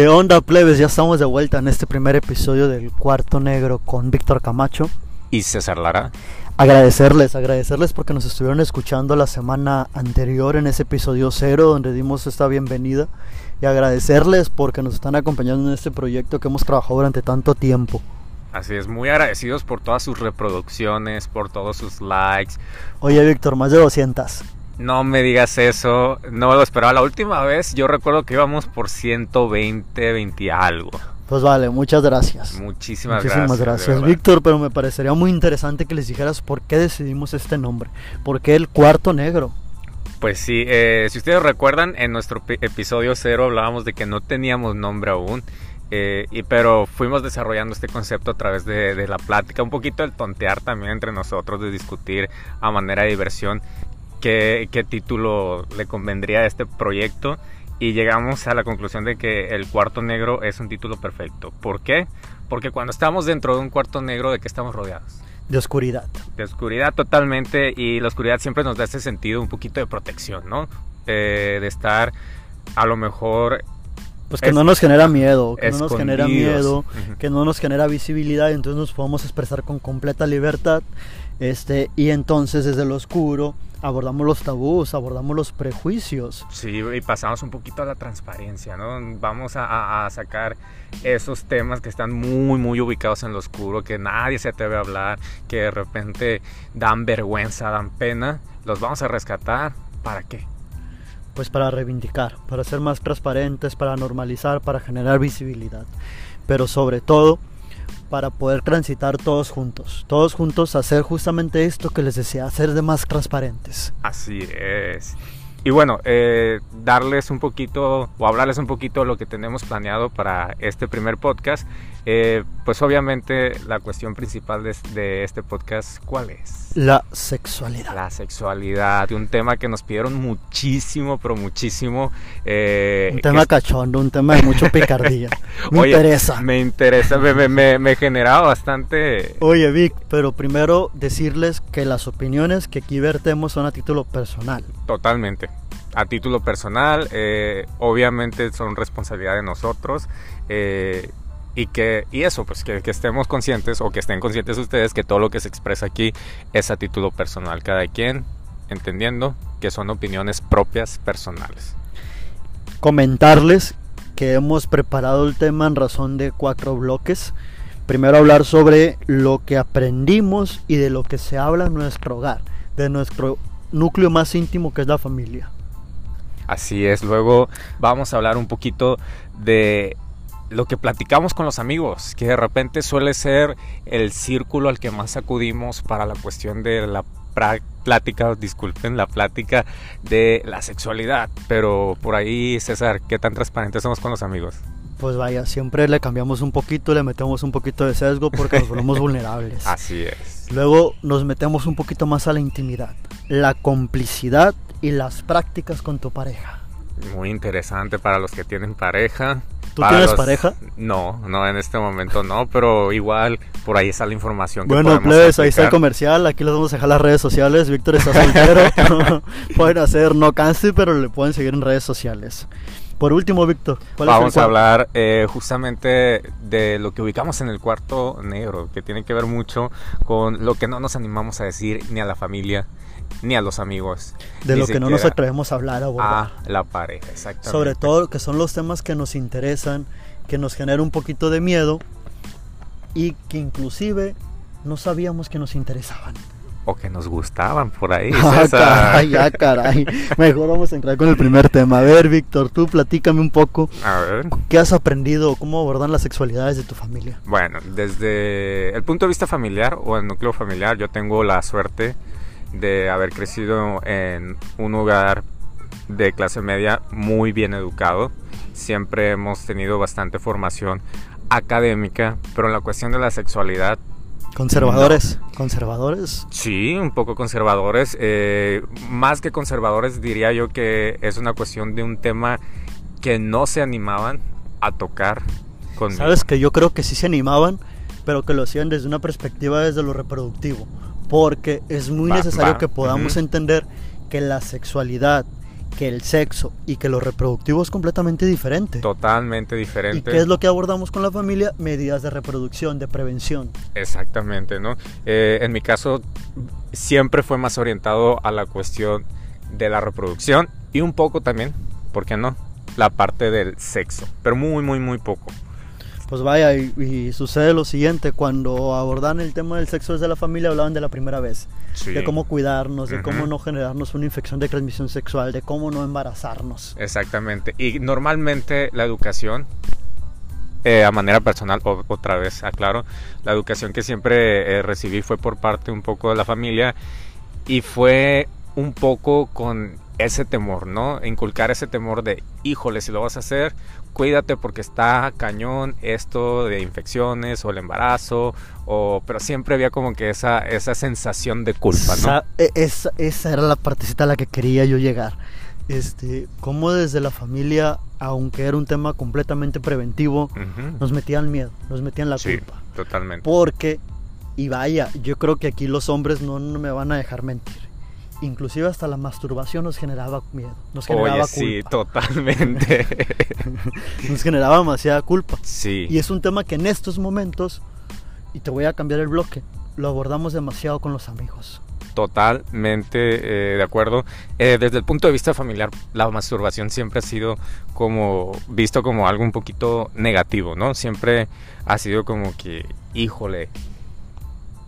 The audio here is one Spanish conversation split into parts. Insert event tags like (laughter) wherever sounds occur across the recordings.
¿Qué onda, plebes? Ya estamos de vuelta en este primer episodio del Cuarto Negro con Víctor Camacho. Y César Lara. Agradecerles, agradecerles porque nos estuvieron escuchando la semana anterior en ese episodio cero donde dimos esta bienvenida. Y agradecerles porque nos están acompañando en este proyecto que hemos trabajado durante tanto tiempo. Así es, muy agradecidos por todas sus reproducciones, por todos sus likes. Oye, Víctor, más de 200. No me digas eso, no lo esperaba. La última vez yo recuerdo que íbamos por 120, 20 algo. Pues vale, muchas gracias. Muchísimas, Muchísimas gracias. gracias, Víctor, pero me parecería muy interesante que les dijeras por qué decidimos este nombre. ¿Por qué el cuarto negro? Pues sí, eh, si ustedes recuerdan, en nuestro episodio cero hablábamos de que no teníamos nombre aún. Eh, y, pero fuimos desarrollando este concepto a través de, de, la plática, un poquito el tontear también entre nosotros, de discutir a manera de diversión qué, qué título le convendría a este proyecto y llegamos a la conclusión de que el cuarto negro es un título perfecto. ¿Por qué? Porque cuando estamos dentro de un cuarto negro, ¿de qué estamos rodeados? De oscuridad. De oscuridad totalmente y la oscuridad siempre nos da ese sentido un poquito de protección, ¿no? Eh, de estar a lo mejor pues que es, no nos genera miedo, que no nos genera miedo, que no nos genera visibilidad, entonces nos podemos expresar con completa libertad. Este, y entonces desde lo oscuro abordamos los tabús, abordamos los prejuicios. Sí, y pasamos un poquito a la transparencia, ¿no? Vamos a, a, sacar esos temas que están muy, muy ubicados en lo oscuro, que nadie se atreve a hablar, que de repente dan vergüenza, dan pena. Los vamos a rescatar. ¿Para qué? Pues para reivindicar, para ser más transparentes, para normalizar, para generar visibilidad. Pero sobre todo, para poder transitar todos juntos, todos juntos hacer justamente esto que les decía, hacer de más transparentes. Así es. Y bueno, eh, darles un poquito o hablarles un poquito de lo que tenemos planeado para este primer podcast. Eh, pues obviamente la cuestión principal de, de, este podcast, ¿cuál es? La sexualidad. La sexualidad, un tema que nos pidieron muchísimo, pero muchísimo. Eh, un tema que... cachondo, un tema de mucha picardía. (laughs) me Oye, interesa. Me interesa, me, me, me, me generaba bastante... Oye Vic, pero primero decirles que las opiniones que aquí vertemos son a título personal. Totalmente a título personal, eh, obviamente son responsabilidad de nosotros eh, y que y eso, pues que, que, estemos conscientes o que estén conscientes ustedes que todo lo que se expresa aquí es a título personal, cada quien entendiendo que son opiniones propias personales. Comentarles que hemos preparado el tema en razón de cuatro bloques. Primero hablar sobre lo que aprendimos y de lo que se habla en nuestro hogar, de nuestro núcleo más íntimo que es la familia. Así es, luego vamos a hablar un poquito de lo que platicamos con los amigos, que de repente suele ser el círculo al que más acudimos para la cuestión de la plática, disculpen, la plática de la sexualidad. Pero por ahí, César, ¿qué tan transparentes somos con los amigos? Pues vaya, siempre le cambiamos un poquito, le metemos un poquito de sesgo porque nos volvemos (laughs) vulnerables. Así es. Luego nos metemos un poquito más a la intimidad, la complicidad y las prácticas con tu pareja. Muy interesante para los que tienen pareja. ¿Tú tienes los... pareja? No, no, en este momento no, pero igual por ahí está la información. Que bueno, plebes, ahí está el comercial, aquí les vamos a dejar las redes sociales. Víctor está soltero, (laughs) (laughs) pueden hacer no canse, pero le pueden seguir en redes sociales. Por último, Víctor, vamos a hablar eh, justamente de lo que ubicamos en el cuarto negro, que tiene que ver mucho con lo que no nos animamos a decir ni a la familia, ni a los amigos. De lo que no nos atrevemos a hablar, a abordar. A la pareja, exactamente. Sobre todo que son los temas que nos interesan, que nos genera un poquito de miedo y que inclusive no sabíamos que nos interesaban. O que nos gustaban por ahí. (laughs) Ah, caray, ya, caray. Mejor vamos a entrar con el primer tema. A ver, Víctor, tú platícame un poco. A ver. ¿Qué has aprendido? ¿Cómo abordan las sexualidades de tu familia? Bueno, desde el punto de vista familiar o el núcleo familiar, yo tengo la suerte de haber crecido en un hogar de clase media muy bien educado. Siempre hemos tenido bastante formación académica, pero en la cuestión de la sexualidad... ¿Conservadores? No. ¿Conservadores? Sí, un poco conservadores. Eh, más que conservadores diría yo que es una cuestión de un tema que no se animaban a tocar conmigo. Sabes que yo creo que sí se animaban, pero que lo hacían desde una perspectiva desde lo reproductivo porque es muy Va, necesario va, que podamos entender que la sexualidad que el sexo y que lo reproductivo es completamente diferente. Totalmente diferente. ¿Y qué es lo que abordamos con la familia? Medidas de reproducción, de prevención. Exactamente, ¿no? Eh, en mi caso siempre fue más orientado a la cuestión de la reproducción y un poco también, ¿por qué no? La parte del sexo, pero muy, muy, muy poco. Pues vaya, y, sucede lo siguiente, cuando abordan el tema del sexo desde la familia hablaban de la primera vez, de cómo cuidarnos, de cómo no generarnos una infección de transmisión sexual, de cómo no embarazarnos. Exactamente, y normalmente la educación, eh, a manera personal, otra vez aclaro, la educación que siempre eh, recibí fue por parte un poco de la familia y fue un poco con ese temor, ¿no? Inculcar ese temor de, híjole, si lo vas a hacer, cuídate porque está cañón esto de infecciones o el embarazo, o, pero siempre había como que esa, esa sensación de culpa, ¿no? E, esa, esa era la partecita a la que quería yo llegar. Este, como desde la familia, aunque era un tema completamente preventivo, nos metían miedo, nos metían la sí, culpa. Totalmente. Porque, y vaya, yo creo que aquí los hombres no me van a dejar mentir inclusive hasta la masturbación nos generaba miedo, nos generaba culpa. Sí, totalmente. (laughs) nos generaba demasiada culpa. Sí. Y es un tema que en estos momentos, y te voy a cambiar el bloque, lo abordamos demasiado con los amigos. Totalmente eh, de acuerdo. Eh, desde el punto de vista familiar, la masturbación siempre ha sido como visto como algo un poquito negativo, ¿no? Siempre ha sido como que, híjole,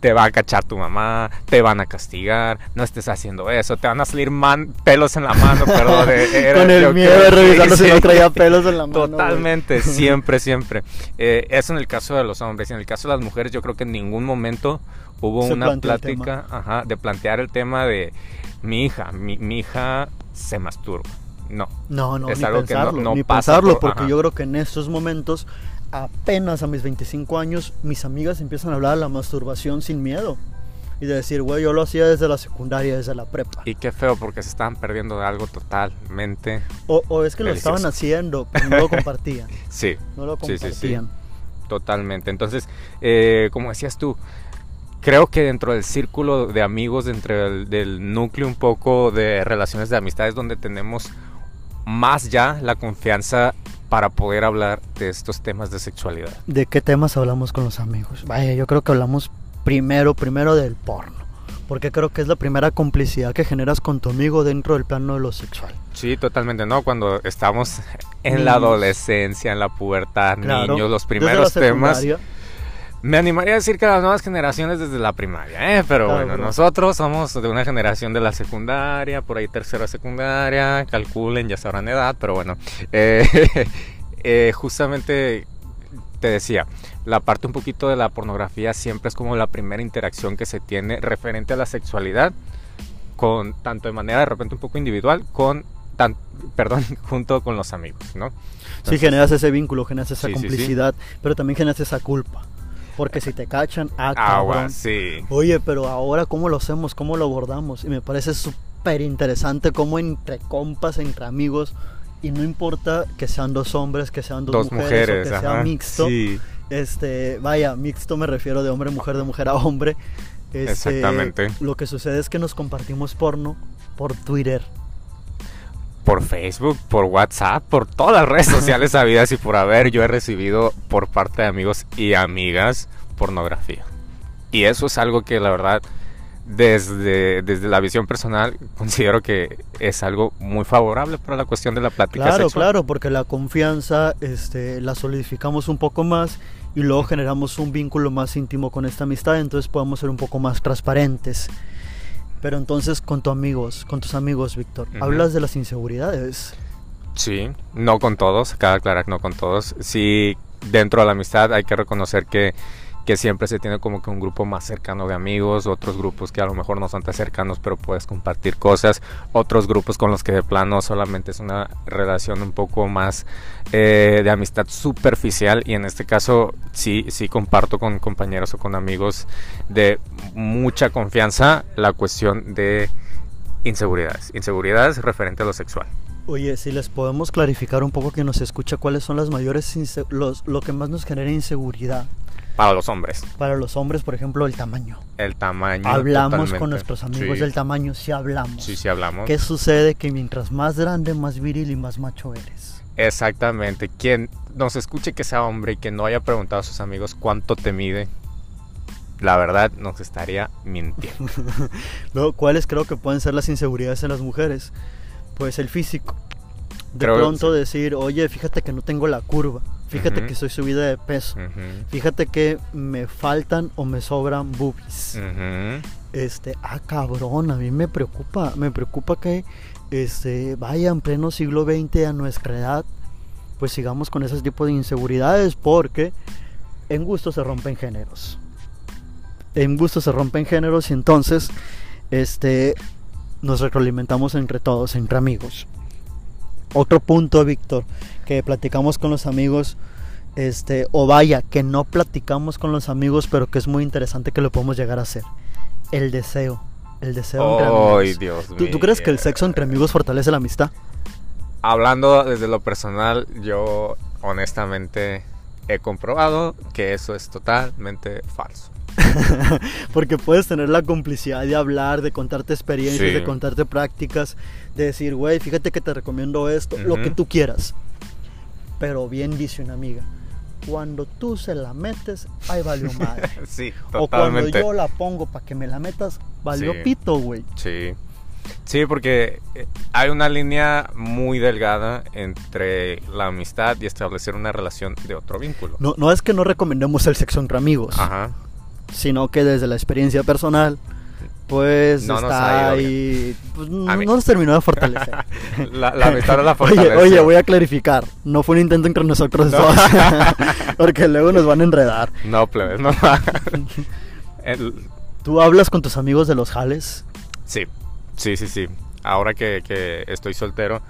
te va a cachar tu mamá, te van a castigar, no estés haciendo eso, te van a salir man pelos en la mano, perdón. (laughs) Con el miedo de revisarlo si no traía pelos en la mano. Totalmente, (laughs) siempre, siempre. Eh, eso en el caso de los hombres. Y en el caso de las mujeres, yo creo que en ningún momento hubo una plática ajá, de plantear el tema de mi hija, mi, hija se masturba. No. No, no, es ni algo pensarlo, que no, ni pasarlo, porque yo creo que en estos momentos apenas a mis 25 años, mis amigas empiezan a hablar de la masturbación sin miedo. Y de decir, güey, yo lo hacía desde la secundaria, desde la prepa. Y qué feo, porque se estaban perdiendo de algo totalmente. O, es que lo estaban haciendo, pero no lo compartían. (laughs) sí. No lo compartían. Sí, sí, Totalmente. Entonces, eh, como decías tú, creo que dentro del círculo de amigos, dentro del, del núcleo un poco de relaciones de amistades, donde tenemos más ya la confianza para poder hablar de estos temas de sexualidad. ¿De qué temas hablamos con los amigos? Vaya, yo creo que hablamos primero, primero del porno. Porque creo que es la primera complicidad que generas con tu amigo dentro del plano de lo sexual. Sí, totalmente, ¿no? Cuando estamos en la adolescencia, en la pubertad, niños, los primeros temas me animaría a decir que las nuevas generaciones desde la primaria, ¿eh? Pero bueno, nosotros somos de una generación de la secundaria, por ahí tercera secundaria, calculen, ya sabrán edad, pero bueno. (laughs) Eh, eh, justamente te decía, la parte un poquito de la pornografía siempre es como la primera interacción que se tiene referente a la sexualidad, con tanto de manera de repente un poco individual, con tan, (laughs) perdón, junto con los amigos, ¿no? sí, generas ese vínculo, generas esa complicidad, pero también generas esa culpa. Porque si te cachan, ah, agua, sí. Oye, pero ahora cómo lo hacemos, cómo lo abordamos. Y me parece súper interesante cómo entre compas, entre amigos, y no importa que sean dos hombres, que sean dos, mujeres, o que sea mixto. Este, vaya, mixto me refiero de hombre a mujer, de mujer a hombre. Este, Exactamente. Lo que sucede es que nos compartimos porno por Twitter, por Facebook, por WhatsApp, por todas las redes sociales (laughs) habidas y por haber, yo he recibido por parte de amigos y amigas pornografía. Y eso es algo que la verdad, desde, desde la visión personal, considero que es algo muy favorable para la cuestión de la plática claro, Claro, porque la confianza este, la solidificamos un poco más y luego generamos un vínculo más íntimo con esta amistad, entonces podemos ser un poco más transparentes. Pero entonces con tus amigos, con tus amigos, Víctor, ¿hablas de las inseguridades? Sí, no con todos, cada aclarar no con todos. Sí, dentro de la amistad hay que reconocer que que siempre se tiene como que un grupo más cercano de amigos, otros grupos que a lo mejor no son tan cercanos pero puedes compartir cosas, otros grupos con los que de plano solamente es una relación un poco más eh, de amistad superficial y en este caso sí, sí comparto con compañeros o con amigos de mucha confianza la cuestión de inseguridades, inseguridades referente a lo sexual. Oye, si les podemos clarificar un poco que nos escucha cuáles son las mayores, los, lo que más nos genera inseguridad Para los hombres. Para los hombres, por ejemplo, el tamaño. El tamaño. Hablamos totalmente. con nuestros amigos Sí. del tamaño, sí hablamos. Sí, sí hablamos. ¿Qué sucede? Que mientras más grande, más viril y más macho eres. Exactamente. Quien nos escuche que sea hombre y que no haya preguntado a sus amigos cuánto te mide, la verdad nos estaría mintiendo. (laughs) Luego, ¿cuáles creo que pueden ser las inseguridades en las mujeres? Pues el físico. De Creo- pronto decir, oye, fíjate que no tengo la curva, fíjate que soy subida de peso, fíjate que me faltan o me sobran boobies. Este, ah, cabrón, a mí me preocupa, me preocupa que, este, vaya en pleno siglo XX a nuestra edad, pues sigamos con ese tipo de inseguridades porque en gusto se rompen géneros. En gusto se rompen géneros y entonces, este, nos retroalimentamos entre todos, entre amigos. Otro punto, Víctor, que platicamos con los amigos, este, o vaya, que no platicamos con los amigos, pero que es muy interesante que lo podemos llegar a hacer. El deseo. El deseo entre Ay, amigos. Dios ¿Tú, tú crees que el mío. sexo entre amigos fortalece la amistad? Hablando desde lo personal, yo honestamente he comprobado que eso es totalmente falso. (laughs) Porque puedes tener la complicidad de hablar, de contarte experiencias, Sí. de contarte prácticas, de decir, güey, fíjate que te recomiendo esto, lo Ujú. que tú quieras. Pero bien dice una amiga, cuando tú se la metes, ahí valió (laughs) madre. Sí, o cuando totalmente. yo la pongo para que me la metas, valió Sí. pito, güey. Sí. Sí, porque eh, hay una línea muy delgada entre la amistad y establecer una relación de otro vínculo. No, no es que no recomendemos el sexo entre amigos, Ajá. Sino que desde la experiencia personal, pues No está ahí, pues, no, mí- no nos terminó de fortalecer. (laughs) La, la amistad la (laughs) Oye, fortaleza. oye, voy a clarificar. No fue un intento entre nosotros No. dos. (laughs) porque luego nos van a enredar. No, plebes, no. El- ¿Tú hablas con tus amigos de los jales? Sí, sí, sí, sí. Ahora que, que estoy soltero,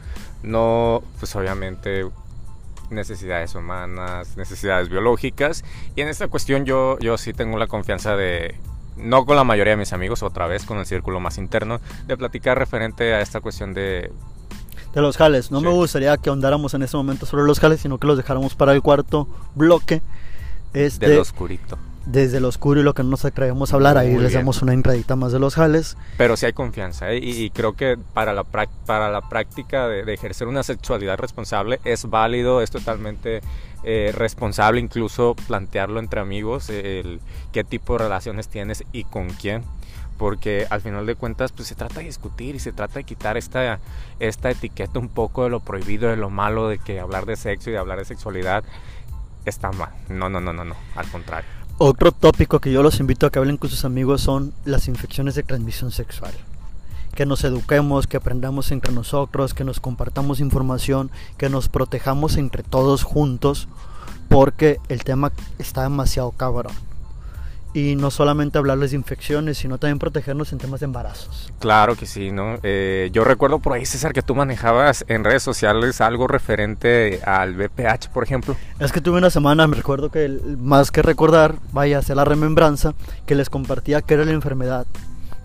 no, pues obviamente necesidades humanas, necesidades biológicas. Y en esta cuestión yo, yo sí tengo la confianza de, no con la mayoría de mis amigos, otra vez con el círculo más interno, de platicar referente a esta cuestión de... De los jales. No Sí. me gustaría que ahondáramos en este momento sobre los jales, sino que los dejáramos para el cuarto bloque. Este, del oscurito. Desde lo oscuro y lo que no nos atrevemos a hablar. Ahí Muy les bien. damos una entradita más de los jales. Pero sí hay confianza, ¿eh? y, y creo que para la, para la práctica de, de ejercer una sexualidad responsable es válido, es totalmente eh, responsable incluso plantearlo entre amigos, el qué tipo de relaciones tienes y con quién. Porque al final de cuentas pues se trata de discutir y se trata de quitar esta, esta etiqueta un poco de lo prohibido, de lo malo, de que hablar de sexo y de hablar de sexualidad está mal. No, no, no, no, no, al contrario. Otro tópico que yo los invito a que hablen con sus amigos son las infecciones de transmisión sexual. Que nos eduquemos, que aprendamos entre nosotros, que nos compartamos información, que nos protejamos entre todos juntos, porque el tema está demasiado cabrón. Y no solamente hablarles de infecciones, sino también protegernos en temas de embarazos. Claro que sí, ¿no? Eh, yo recuerdo por ahí, César, que tú manejabas en redes sociales algo referente al BPH, por ejemplo. Es que tuve una semana, me recuerdo que el- más que recordar, vaya a hacer la remembranza, que les compartía qué era la enfermedad.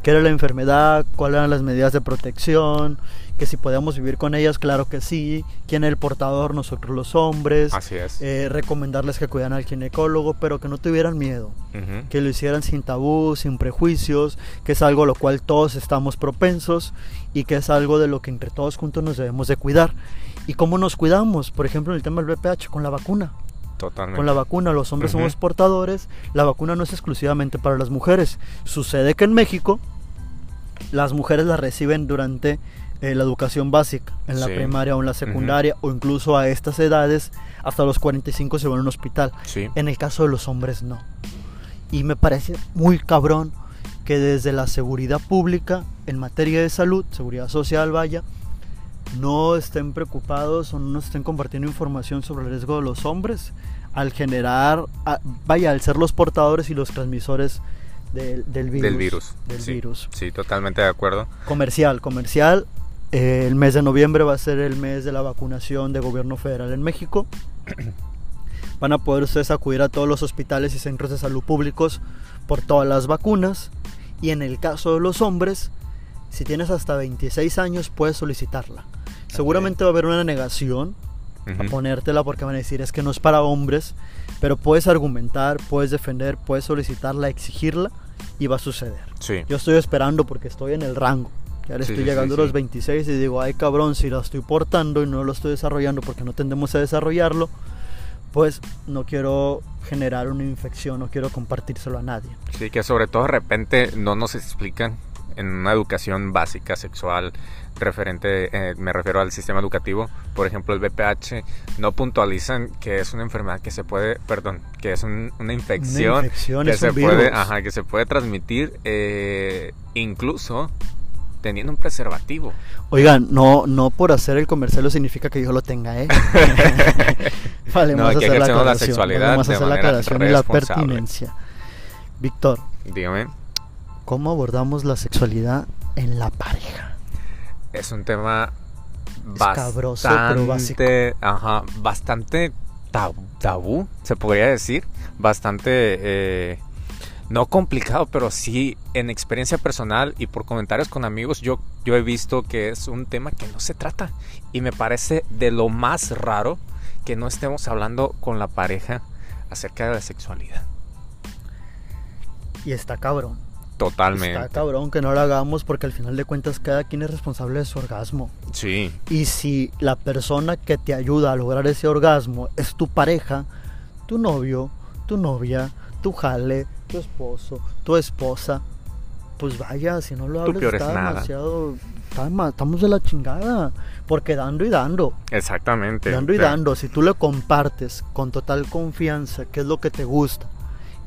¿Qué era la enfermedad? ¿Cuáles eran las medidas de protección? Que si podíamos vivir con ellas, claro que sí. ¿Quién era el portador? Nosotros los hombres. Así es. Eh, recomendarles que cuidaran al ginecólogo, pero que no tuvieran miedo. Ujú. Que lo hicieran sin tabú, sin prejuicios, que es algo a lo cual todos estamos propensos y que es algo de lo que entre todos juntos nos debemos de cuidar. ¿Y cómo nos cuidamos? Por ejemplo, en el tema del VPH, con la vacuna Totalmente. con la vacuna los hombres Ujú. somos portadores, la vacuna no es exclusivamente para las mujeres. Sucede que en México las mujeres la reciben durante eh, la educación básica, en la Sí. primaria o en la secundaria, o incluso a estas edades, hasta los 45 se van a un hospital. Sí. En el caso de los hombres no. Y me parece muy cabrón que desde la seguridad pública, en materia de salud, seguridad social, vaya, no estén preocupados o no nos estén compartiendo información sobre el riesgo de los hombres al generar, a- vaya, al ser los portadores y los transmisores del, del virus. Del virus. Del sí. virus. Sí, totalmente de acuerdo. Comercial, comercial. eh, el mes de noviembre va a ser el mes de la vacunación de gobierno federal en México. (clears throat) Van a poder ustedes acudir a todos los hospitales y centros de salud públicos por todas las vacunas. Y en el caso de los hombres, si tienes hasta 26 años, puedes solicitarla. Seguramente va a haber una negación a Ujú. ponértela porque van a decir es que no es para hombres. Pero puedes argumentar, puedes defender, puedes solicitarla, exigirla y va a suceder. Sí. Yo estoy esperando porque estoy en el rango. Ya le Sí, estoy llegando sí, a los sí. 26 y digo, ay cabrón, si la estoy portando y no lo estoy desarrollando porque no tendemos a desarrollarlo, pues no quiero generar una infección, no quiero compartírselo a nadie. Sí, que sobre todo de repente no nos explican en una educación básica sexual referente, eh, me refiero al sistema educativo, por ejemplo el BPH, no puntualizan que es una enfermedad que se puede, perdón, que es un- una infección, infección que se puede, ajá, que se puede transmitir eh, incluso teniendo un preservativo. Oigan, no, no por hacer el comercial significa que yo lo tenga, ¿eh? (laughs) vale, No, vamos a que hacer la sexualidad Vamos a hacer la aclaración y la pertinencia. Víctor, Dígame, ¿cómo abordamos la sexualidad en la pareja? es un tema Escabroso, bastante, ajá, bastante tab- tabú, se podría decir, bastante eh, no complicado, pero sí en experiencia personal y por comentarios con amigos yo yo he visto que es un tema que no se trata y me parece de lo más raro que no estemos hablando con la pareja acerca de la sexualidad. Y está cabrón. Totalmente. Está cabrón que no lo hagamos porque al final de cuentas cada quien es responsable de su orgasmo. Sí, Y si la persona que te ayuda a lograr ese orgasmo es tu pareja, tu novio, tu novia, tu jale, tu esposo, tu esposa, pues vaya, si no lo hablas está nada. demasiado... está Estamos de la chingada. Porque dando y dando, exactamente. dando y dando, si tú le compartes con total confianza qué es lo que te gusta,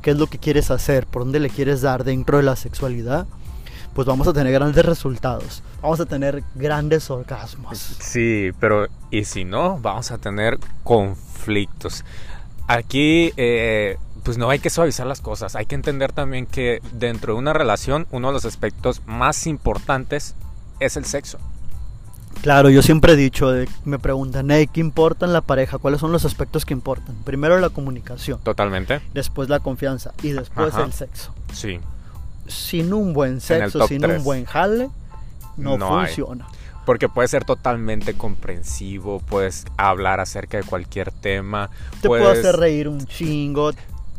qué es lo que quieres hacer, por dónde le quieres dar dentro de la sexualidad, pues vamos a tener grandes resultados. Vamos a tener grandes orgasmos. Sí, pero y si no, vamos a tener conflictos. Aquí, eh, pues no hay que suavizar las cosas. Hay que entender también que dentro de una relación, uno de los aspectos más importantes es el sexo. Claro, yo siempre he dicho, de- me preguntan, hey, ¿qué importa en la pareja? ¿Cuáles son los aspectos que importan? Primero la comunicación, Totalmente. después la confianza y después Ajá. el sexo. Sí. Sin un buen sexo, sin un buen jale, no, No hay. funciona. Porque puede ser totalmente comprensivo, puedes hablar acerca de cualquier tema. Te puede puedes- hacer reír un chingo,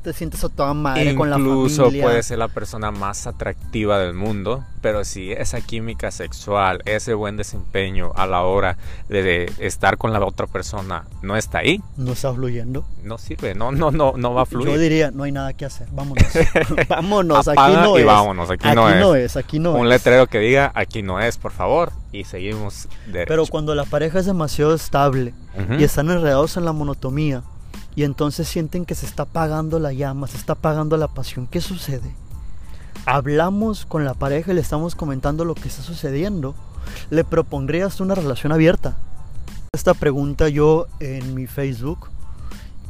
te sientes a toda madre con la Incluso familia. puede ser la persona más atractiva del mundo, pero si esa química sexual, ese buen desempeño a la hora de, estar con la otra persona no está ahí, No está fluyendo. no sirve, no, no, no, no va a Yo fluir. diría, no hay nada que hacer, vámonos. (laughs) (laughs) vámonos, aquí Apaga no y es. vámonos, aquí, aquí no es. no es, aquí no Un es. letrero que diga aquí no es, por favor, y seguimos derecho. Pero cuando la pareja es demasiado estable, Ujú. y están enredados en la monotomía y entonces sienten que se está apagando la llama, se está apagando la pasión. ¿Qué sucede? Hablamos con la pareja y le estamos comentando lo que está sucediendo. ¿Le propondrías una relación abierta? Esta pregunta yo en mi Facebook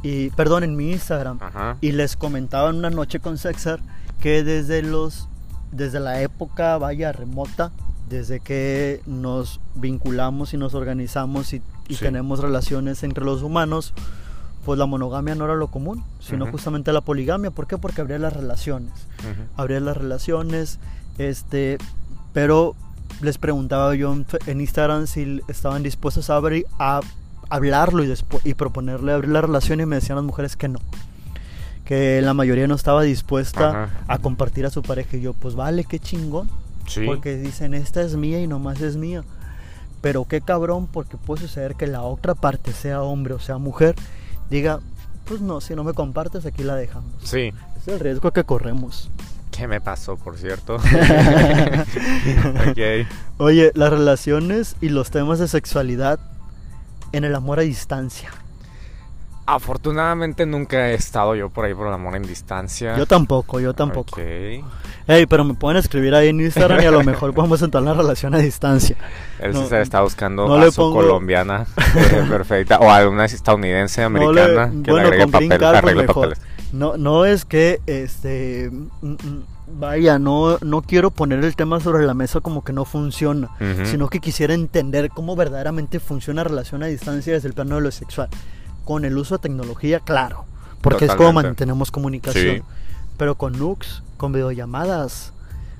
y perdón, en mi Instagram Ajá. y les comentaba en una noche con Sexar que desde los desde la época vaya remota desde que nos vinculamos y nos organizamos y, y Sí. tenemos relaciones entre los humanos pues la monogamia no era lo común sino justamente la poligamia ¿por qué? porque habría las relaciones Ujú. abrir las relaciones, este, pero les preguntaba yo en, Instagram si estaban dispuestos a, abrir, a hablarlo y, y proponerle abrir la relación y me decían las mujeres que no, que la mayoría no estaba dispuesta Ajá. a compartir a su pareja y yo pues vale, qué chingón, Sí. porque dicen esta es mía y nomás es mía. Pero qué cabrón, porque puede suceder que la otra parte, sea hombre o sea mujer, diga, pues no, si no me compartes, aquí la dejamos. Sí. Es el riesgo que corremos. ¿Qué me pasó, por cierto? (laughs) ok. Oye, las relaciones y los temas de sexualidad en el amor a distancia. Afortunadamente nunca he estado yo por ahí por el amor en distancia. Yo tampoco, yo tampoco. Ok. Ey, pero me pueden escribir ahí en Instagram y a lo (laughs) mejor podemos entrar en la relación a distancia. Él No, sí se está buscando no a su pongo- colombiana eh, (laughs) perfecta o a una estadounidense americana que bueno, le agregue papel, pues, arregle mejor. papeles. No, no es que, este, mm, mm, vaya, no, no quiero poner el tema sobre la mesa como que no funciona, sino que quisiera entender cómo verdaderamente funciona la relación a distancia desde el plano de lo sexual. Con el uso de tecnología, claro, porque es como mantenemos comunicación. Sí. Pero con nukes, con videollamadas,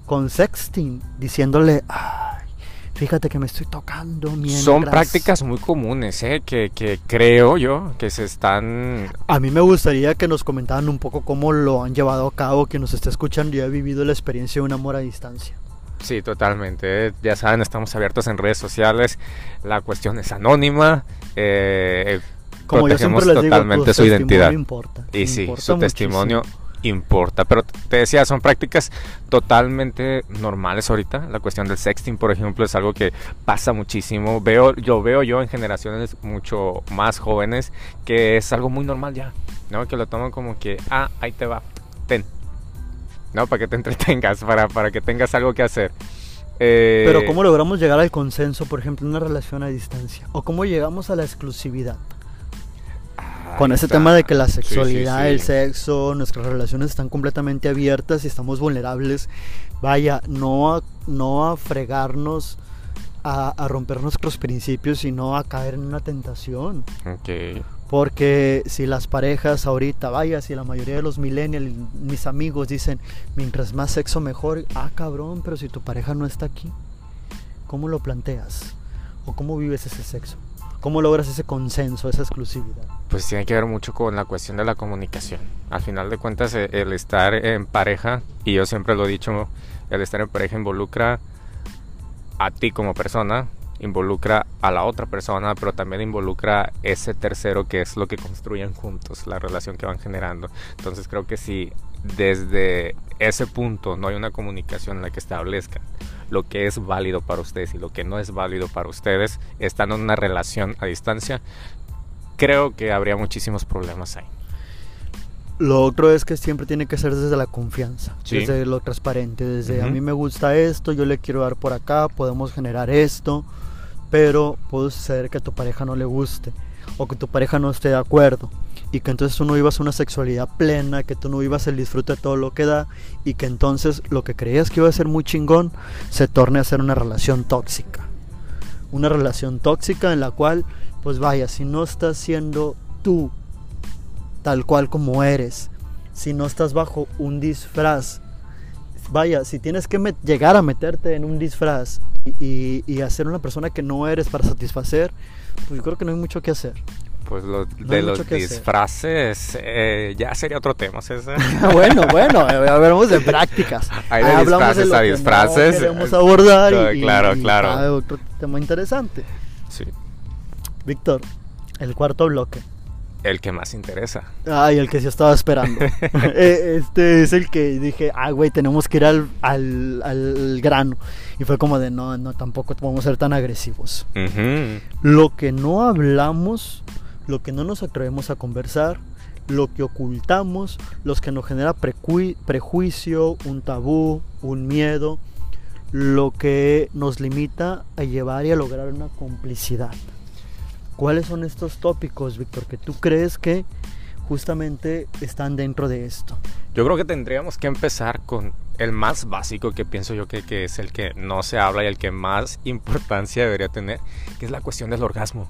con sexting, diciéndole, ay, fíjate que me estoy tocando mientras... Son prácticas muy comunes, ¿eh? que, que creo yo que se están... A mí me gustaría que nos comentaran un poco cómo lo han llevado a cabo, que nos está escuchando y ha vivido la experiencia de un amor a distancia. Sí, totalmente. ¿eh? Ya saben, estamos abiertos en redes sociales. La cuestión es anónima. Eh, Como yo totalmente digo, su identidad. Importa, y sí, su testimonio muchísimo. importa. Pero te decía, son prácticas totalmente normales ahorita. La cuestión del sexting, por ejemplo, es algo que pasa muchísimo. Veo, yo veo yo en generaciones mucho más jóvenes que es algo muy normal ya, ¿no? Que lo toman como que, ah, ahí te va, ten. ¿No? Para que te (laughs) entretengas, para, para que tengas algo que hacer. Eh, Pero ¿cómo logramos llegar al consenso, por ejemplo, en una relación a distancia? ¿O cómo llegamos a la exclusividad? Con ese tema de que la Sí, sí, sexualidad, sí. el sexo, nuestras relaciones están completamente abiertas y estamos vulnerables. Vaya, no a, no a fregarnos, a, a romper nuestros principios, sino a caer en una tentación. Ok. Porque si las parejas ahorita, vaya, si la mayoría de los millennials, mis amigos dicen, mientras más sexo mejor, ah cabrón, pero si tu pareja no está aquí, ¿cómo lo planteas? ¿O cómo vives ese sexo? ¿Cómo logras ese consenso, esa exclusividad? Pues tiene que ver mucho con la cuestión de la comunicación. Al final de cuentas, eh, el estar en pareja, y yo siempre lo he dicho, el estar en pareja involucra a ti como persona, involucra a la otra persona, pero también involucra ese tercero que es lo que construyen juntos, la relación que van generando. Entonces creo que si desde ese punto no hay una comunicación en la que establezcan lo que es válido para ustedes y lo que no es válido para ustedes, están en una relación a distancia, creo que habría muchísimos problemas ahí. Lo otro es que siempre tiene que ser desde la confianza, Sí. desde lo transparente, desde a mí me gusta esto, yo le quiero dar por acá, podemos generar esto, pero puede ser que a tu pareja no le guste o que tu pareja no esté de acuerdo y que entonces tú no vivas una sexualidad plena, que tú no vivas el disfrute de todo lo que da y que entonces lo que creías que iba a ser muy chingón se torne a ser una relación tóxica. Una relación tóxica en la cual, pues vaya, si no estás siendo tú tal cual como eres, si no estás bajo un disfraz, vaya, si tienes que llegar a meterte en un disfraz y, y- y hacer una persona que no eres para satisfacer, pues yo creo que no hay mucho que hacer. Pues lo, de los disfraces eh, ya sería otro tema, César. (laughs) bueno, bueno, eh, hablamos de prácticas. Hay de Ahí hablamos disfraces lo a que no disfraces. queremos abordar y, y- Claro, y claro. cada otro tema interesante. Sí, Víctor, el cuarto bloque. el que más interesa. Ay, el que sí estaba esperando. (laughs) (laughs) Eh, este es el que dije, ah, güey, tenemos que ir al, al, al grano. Y fue como de, no, no, tampoco podemos ser tan agresivos. Lo que no hablamos, lo que no nos atrevemos a conversar, lo que ocultamos, los que nos genera prejuicio, un tabú, un miedo, lo que nos limita a llevar y a lograr una complicidad. ¿Cuáles son estos tópicos, Víctor, que tú crees que justamente están dentro de esto? Yo creo que tendríamos que empezar con el más básico que pienso yo que, que es el que no se habla y el que más (laughs) importancia debería tener, que es la cuestión del orgasmo.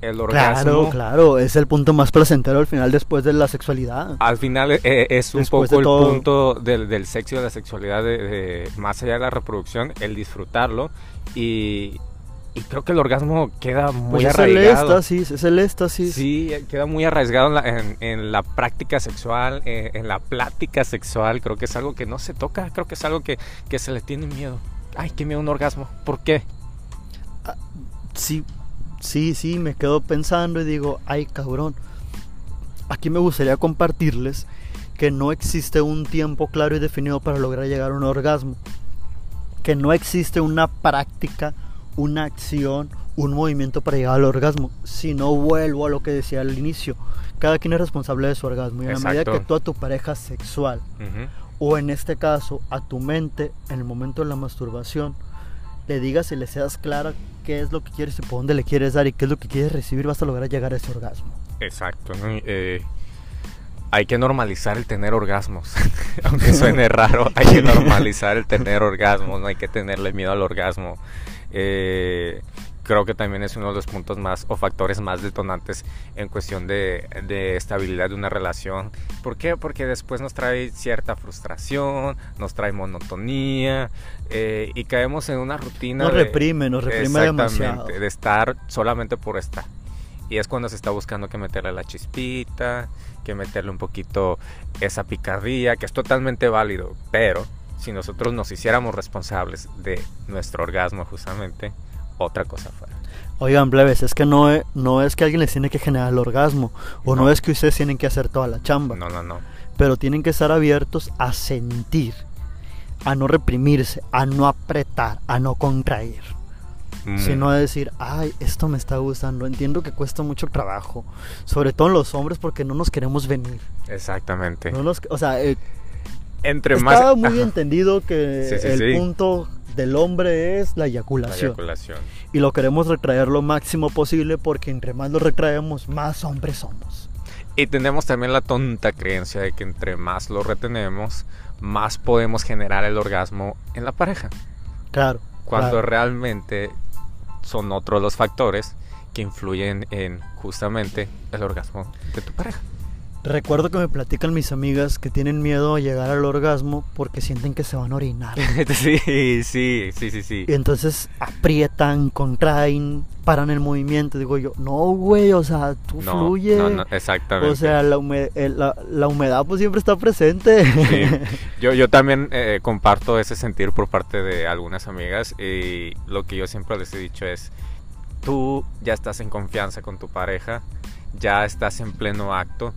El orgasmo Claro, claro, es el punto más placentero al final después de la sexualidad. al final eh, es un Después poco el todo- punto del, del sexo y de la sexualidad, de, de- más allá de la reproducción, el disfrutarlo. Y, y creo que el orgasmo queda muy Pues es el arraigado. éxtasis, es el éxtasis. Sí, queda muy arraigado en la, en- en la práctica sexual, eh, en la plática sexual. Creo que es algo que no se toca, creo que es algo que, que se le tiene miedo. Ay, qué miedo un orgasmo. ¿Por qué? sí, sí, sí, me quedo pensando y digo, ay cabrón, aquí me gustaría compartirles que no existe un tiempo claro y definido para lograr llegar a un orgasmo, que no existe una práctica, una acción, un movimiento para llegar al orgasmo, si no vuelvo a lo que decía al inicio, cada quien es responsable de su orgasmo y en la medida que tú a tu pareja sexual o en este caso a tu mente en el momento de la masturbación le digas y le seas clara qué es lo que quieres y por dónde le quieres dar y qué es lo que quieres recibir vas a lograr llegar a ese orgasmo Exacto, eh, hay que normalizar el tener orgasmos. (laughs) Aunque suene (laughs) raro, hay que normalizar el tener orgasmos, no hay que tenerle miedo al orgasmo. Eh, creo que también es uno de los puntos más o factores más detonantes en cuestión de, de, estabilidad de una relación. ¿Por qué? Porque después nos trae cierta frustración, nos trae monotonía eh, y caemos en una rutina. Nos reprime, nos reprime demasiado. De estar solamente por estar. Y es cuando se está buscando que meterle la chispita, que meterle un poquito esa picardía, que es totalmente válido, pero si nosotros nos hiciéramos responsables de nuestro orgasmo justamente, otra cosa fuera. Oigan, plebes, es que no es, no es que alguien les tiene que generar el orgasmo, o no. es que ustedes tienen que hacer toda la chamba. No, no, no. Pero tienen que estar abiertos a sentir, a no reprimirse, a no apretar, a no contraer. Mm. Sino a decir, ay, esto me está gustando. Entiendo que cuesta mucho trabajo. Sobre todo en los hombres porque no nos queremos venir. Exactamente. No nos, o sea, eh, entre estaba más... muy entendido que Sí, sí, el sí. punto del hombre es la La eyaculación. eyaculación. Y lo queremos retraer lo máximo posible porque entre más lo retraemos, más hombres somos. Y tenemos también la tonta creencia de que entre más lo retenemos, más podemos generar el orgasmo en la pareja. Claro. Cuando claro. realmente son otros los factores que influyen en justamente el orgasmo de tu pareja. Recuerdo que me platican mis amigas que tienen miedo a llegar al orgasmo porque sienten que se van a orinar. (laughs) Sí, sí, sí, sí, sí. Y entonces aprietan, contraen, paran el movimiento. Digo yo, no, güey, o sea, tú No, fluye. no, no, exactamente. O sea, la, hume- la, la humedad pues siempre está presente. Sí. (laughs) Yo, yo también eh, comparto ese sentir por parte de algunas amigas y lo que yo siempre les he dicho es, tú ya estás en confianza con tu pareja, ya estás en pleno acto,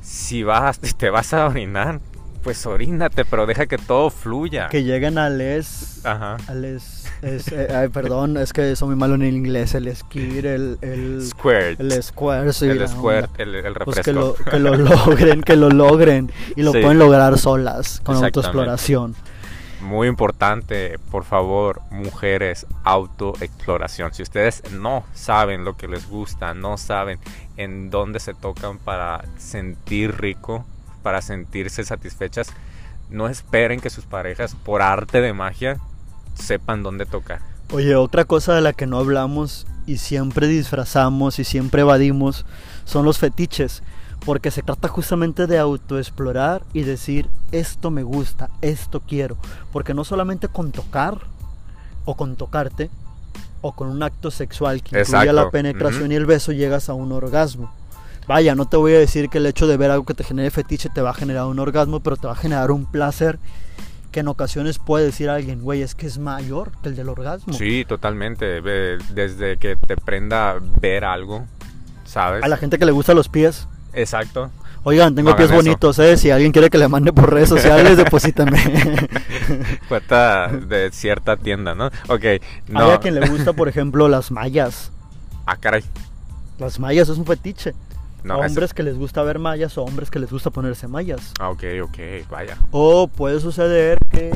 si vas, (laughs) te vas a orinar, pues orínate, pero deja que todo fluya. que lleguen al es... Ajá. Al es, es- eh, ay, perdón, es que soy muy malo en el inglés. El skir, el... El, Squirt. el square, sí, el squirt, el, el Pues que lo, que lo (laughs) logren, que lo logren. Y lo Sí. pueden lograr solas, con autoexploración. Muy importante, por favor, mujeres, autoexploración. Si ustedes no saben lo que les gusta, no saben en dónde se tocan para sentir rico, para sentirse satisfechas, no esperen que sus parejas, por arte de magia, sepan dónde tocar. Oye, otra cosa de la que no hablamos y siempre disfrazamos y siempre evadimos son los fetiches. Porque se trata justamente de autoexplorar y decir, esto me gusta, esto quiero. Porque no solamente con tocar o con tocarte o con un acto sexual que incluya Exacto. la penetración y el beso llegas a un orgasmo. Vaya, no te voy a decir que el hecho de ver algo que te genere fetiche te va a generar un orgasmo, pero te va a generar un placer que en ocasiones puede decir alguien, güey, es que es mayor que el del orgasmo. Sí, totalmente. Desde que te prenda ver algo, ¿sabes? A la gente que le gusta los pies. Exacto. Oigan, tengo No pies eso. bonitos, ¿eh? Si alguien quiere que le mande por redes sociales, (laughs) deposítame. (laughs) Cuenta de cierta tienda, ¿no? Ok. No. Hay a quien le gusta, por ejemplo, las mallas. Ah, caray. Las mallas es un fetiche. No, eso- hombres que les gusta ver mallas o hombres que les gusta ponerse mallas. Ah, ok, ok, vaya. O puede suceder que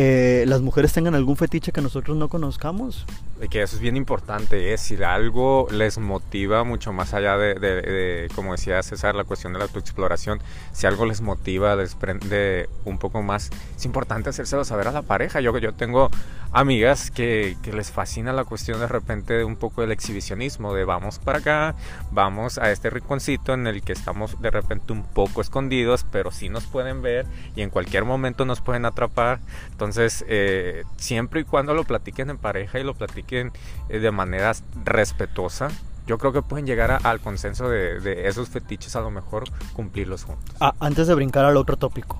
eh, las mujeres tengan algún fetiche que nosotros no conozcamos. Y que eso es bien importante, es si algo les motiva mucho más allá de, de- de, como decía César, la cuestión de la autoexploración, si algo les motiva, les prende un poco más, es importante hacérselo saber a la pareja. Yo, yo tengo amigas que, que les fascina la cuestión de repente de un poco del exhibicionismo, de vamos para acá, vamos a este rinconcito en el que estamos de repente un poco escondidos, pero sí nos pueden ver y en cualquier momento nos pueden atrapar. Entonces, eh, siempre y cuando lo platiquen en pareja y lo platiquen eh, de manera respetuosa, yo creo que pueden llegar al consenso de, de esos fetiches, a lo mejor cumplirlos juntos. Ah, antes de brincar al otro tópico.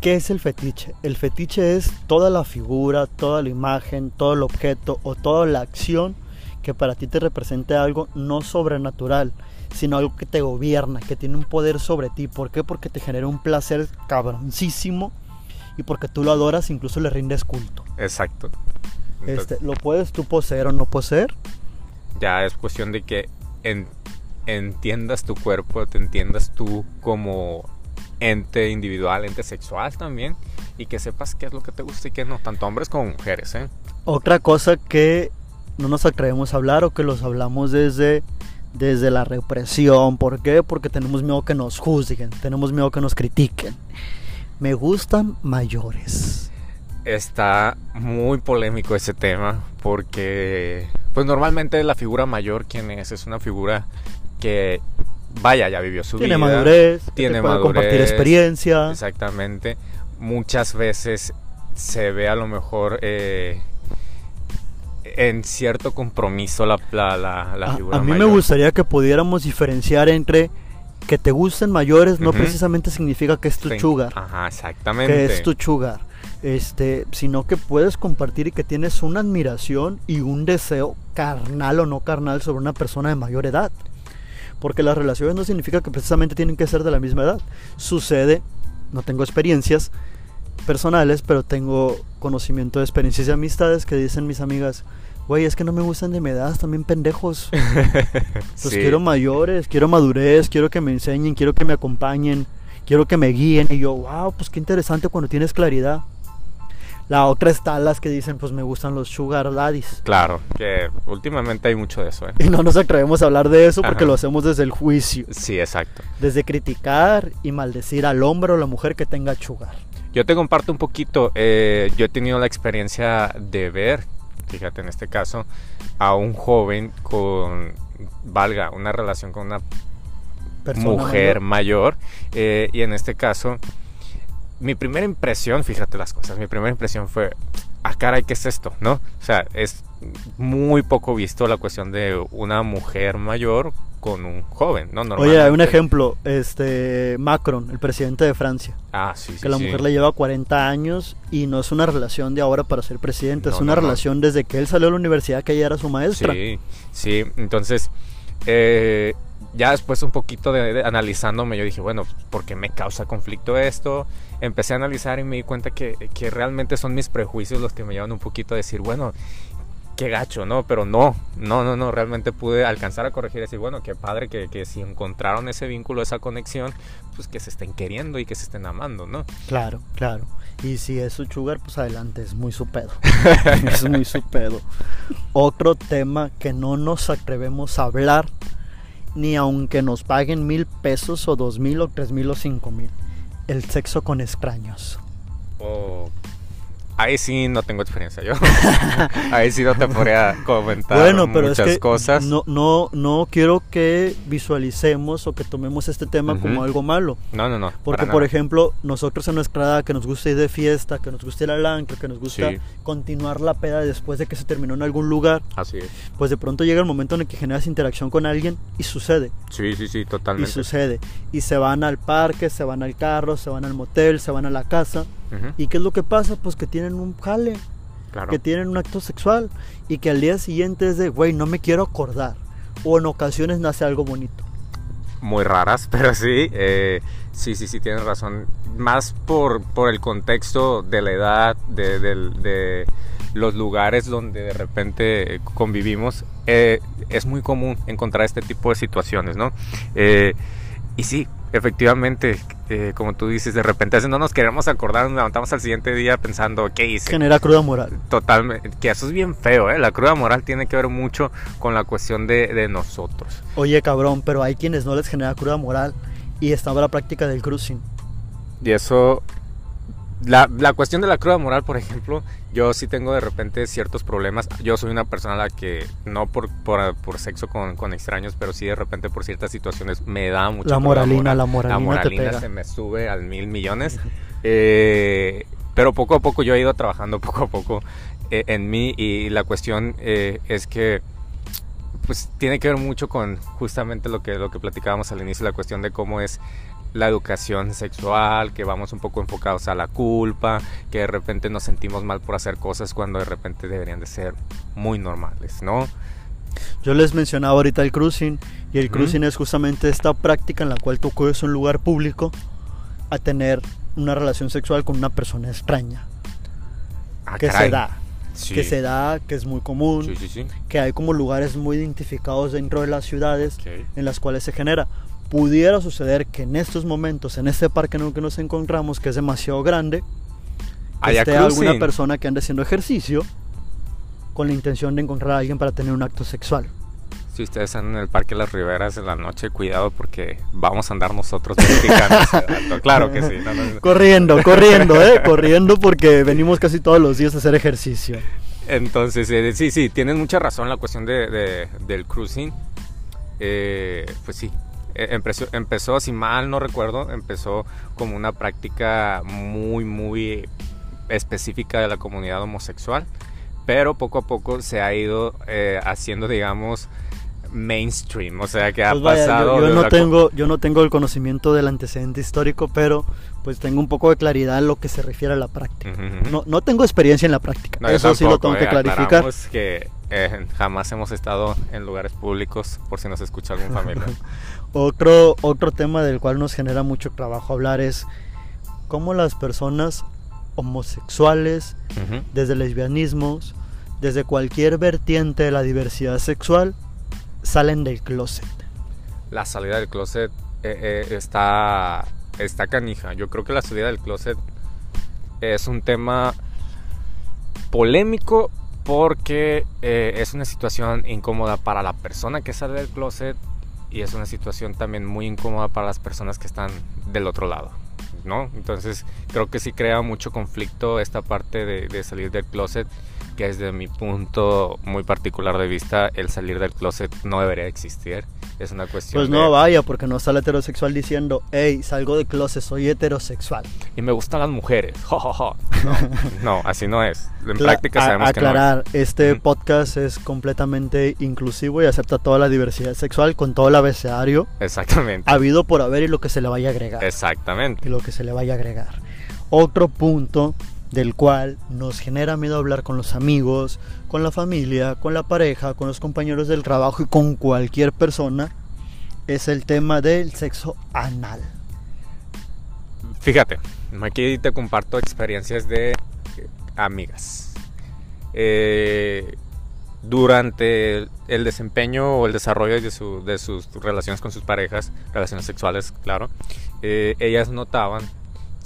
¿Qué es el fetiche? El fetiche es toda la figura, toda la imagen, todo el objeto o toda la acción que para ti te represente algo no sobrenatural, sino algo que te gobierna, que tiene un poder sobre ti. ¿Por qué? Porque te genera un placer cabroncísimo y porque tú lo adoras, incluso le rindes culto. Exacto. Entonces, Este, ¿Lo puedes tú poseer o no poseer? ya es cuestión de que en- entiendas tu cuerpo, te entiendas tú como ente individual, ente sexual también, y que sepas qué es lo que te gusta y qué no, tanto hombres como mujeres, ¿eh? Otra cosa que no nos atrevemos a hablar o que los hablamos desde, desde la represión. ¿Por qué? Porque tenemos miedo que nos juzguen, tenemos miedo que nos critiquen. Me gustan mayores. está muy polémico ese tema porque pues normalmente la figura mayor quién es es una figura que vaya ya vivió su tiene vida madurez, tiene madurez, compartir experiencia. exactamente muchas veces se ve a lo mejor eh, en cierto compromiso la, la, la, la A, figura a mí me gustaría que pudiéramos diferenciar entre que te gusten mayores no precisamente significa que es tu Sí. sugar, ajá exactamente que es tu sugar, este, sino que puedes compartir y que tienes una admiración y un deseo carnal o no carnal sobre una persona de mayor edad. Porque las relaciones no significa que precisamente tienen que ser de la misma edad. Sucede, no tengo experiencias personales, pero tengo conocimiento de experiencias y amistades que dicen mis amigas, güey, es que no me gustan de mi edad, bien pendejos. (laughs) Los Sí. quiero mayores, quiero madurez, quiero que me enseñen, quiero que me acompañen, quiero que me guíen. Y yo, wow, pues qué interesante cuando tienes claridad. La otra está las que dicen, pues me gustan los sugar daddies. Claro, que últimamente hay mucho de eso, ¿eh? (laughs) Y no nos atrevemos a hablar de eso porque Ajá. lo hacemos desde el juicio. Sí, exacto. Desde criticar y maldecir al hombre o la mujer que tenga sugar. Yo te comparto un poquito. eh, yo he tenido la experiencia de ver, fíjate en este caso, a un joven con, valga, una relación con una Persona mujer mayor. mayor. eh, y en este caso, mi primera impresión, fíjate las cosas, mi primera impresión fue, ah, caray, ¿qué es esto? ¿No? O sea, es muy poco visto la cuestión de una mujer mayor con un joven, ¿no? Oye, hay un ejemplo, este Macron, el presidente de Francia, Ah, sí, sí. que la sí. mujer le lleva 40 años y no es una relación de ahora para ser presidente, es una no, no. relación desde que él salió de la universidad que ella era su maestra. Sí, sí, entonces eh, ya después un poquito de, de analizándome yo dije, bueno, ¿por qué me causa conflicto esto? Empecé a analizar y me di cuenta que, que realmente son mis prejuicios los que me llevan un poquito a decir, bueno, qué gacho, ¿no? Pero no, no, no, no, realmente pude alcanzar a corregir y decir, bueno, qué padre que, que si encontraron ese vínculo, esa conexión, pues que se estén queriendo y que se estén amando, ¿no? Claro, claro. Y si es su sugar, pues adelante, es muy su pedo. (laughs) es muy su pedo. Otro tema que no nos atrevemos a hablar, ni aunque nos paguen mil pesos o dos mil o tres mil o cinco mil. El sexo con extraños. O... Ahí sí no tengo experiencia yo. (laughs) Ahí sí no te podría comentar Bueno, pero muchas es que cosas. No, no, no quiero que visualicemos o que tomemos este tema como algo malo. No, no, no. Porque, por ejemplo, nosotros en nuestra edad, que nos gusta ir de fiesta, que nos gusta ir al antro, que nos gusta Sí. continuar la peda después de que se terminó en algún lugar, Así es. pues de pronto llega el momento en el que generas interacción con alguien y sucede, Sí, sí, sí, y totalmente. sucede. Y se van al parque, se van al carro, se van al motel, se van a la casa. ¿Y qué es lo que pasa? Pues que tienen un jale, claro. que tienen un acto sexual y que al día siguiente es de, güey, no me quiero acordar. O en ocasiones nace algo bonito. Muy raras, (laughs) pero sí. eh, sí, sí, sí, tienes razón. Más por, por el contexto de la edad, de los lugares donde de repente convivimos. eh, es muy común encontrar este tipo de situaciones, ¿no? Eh, y sí, efectivamente, eh, como tú dices, de repente no nos queremos acordar, nos levantamos al siguiente día pensando, ¿qué hice? Genera cruda moral. Totalmente, que eso es bien feo, ¿eh? La cruda moral tiene que ver mucho con la cuestión de, de nosotros. Oye, cabrón, pero hay quienes no les genera cruda moral y estaba la práctica del cruising. Y eso, la, la cuestión de la cruda moral, por ejemplo, yo sí tengo de repente ciertos problemas. Yo soy una persona a la que, no por, por, por sexo con, con extraños, pero sí de repente por ciertas situaciones me da mucha La moralina, moral. la moralina, La te moralina pega. se me sube al mil millones. Eh, pero poco a poco yo he ido trabajando (laughs) poco a poco eh, en mí y la cuestión eh, es que pues tiene que ver mucho con justamente lo que, lo que platicábamos al inicio, la cuestión de cómo es la educación sexual, que vamos un poco enfocados a la culpa, que de repente nos sentimos mal por hacer cosas cuando de repente deberían de ser muy normales, ¿no? Yo les mencionaba ahorita el cruising y el cruising es justamente esta práctica en la cual tú acudes a un lugar público a tener una relación sexual con una persona extraña. Ah, que caray. se da, Sí. que se da, que es muy común, Sí, sí, sí. que hay como lugares muy identificados dentro de las ciudades en las cuales se genera. Pudiera suceder que en estos momentos, en este parque en el que nos encontramos, que es demasiado grande, Haya esté alguna cruising. persona que ande haciendo ejercicio con la intención de encontrar a alguien para tener un acto sexual. Si ustedes están en el Parque Las Riberas en la noche, cuidado porque vamos a andar nosotros (laughs) practicando Claro que sí. Corriendo, corriendo, ¿eh? (laughs) Corriendo porque venimos casi todos los días a hacer ejercicio. Entonces, eh, sí, sí, tienes mucha razón la cuestión de, del cruising. Eh, pues sí, empezó, empezó, si mal no recuerdo, empezó como una práctica muy, muy específica de la comunidad homosexual, pero poco a poco se ha ido eh, haciendo, digamos, mainstream, o sea que ha pues pasado. Yo, no tengo, yo no tengo el conocimiento del antecedente histórico, pero pues tengo un poco de claridad en lo que se refiere a la práctica. no, no tengo experiencia en la práctica, eso sí lo tengo que eh, clarificar. que eh, jamás hemos estado en lugares públicos, por si nos escucha algún familiar. (laughs) otro, otro tema del cual nos genera mucho trabajo hablar es cómo las personas homosexuales, desde lesbianismos, desde cualquier vertiente de la diversidad sexual, salen del closet. La salida del closet eh, eh, está, está canija. Yo creo que la salida del closet es un tema polémico porque eh, es una situación incómoda para la persona que sale del closet y es una situación también muy incómoda para las personas que están del otro lado. ¿no? Entonces creo que sí crea mucho conflicto esta parte de, de salir del closet que desde mi punto muy particular de vista el salir del closet no debería existir. Es una cuestión. Pues no vaya, porque no el heterosexual diciendo, hey, salgo del closet, soy heterosexual. Y me gustan las mujeres. (laughs) No, así no es. En práctica sabemos aclarar, que no este podcast es completamente inclusivo y acepta toda la diversidad sexual con todo el abecedario. Exactamente. Habido por haber y lo que se le vaya a agregar. Exactamente. Y lo que se le vaya a agregar. Otro punto del cual nos genera miedo hablar con los amigos, con la familia, con la pareja, con los compañeros del trabajo y con cualquier persona, es el tema del sexo anal. Fíjate, aquí te comparto experiencias de amigas. Eh, durante el desempeño o el desarrollo de, sus relaciones con sus parejas, relaciones sexuales, claro, eh, ellas notaban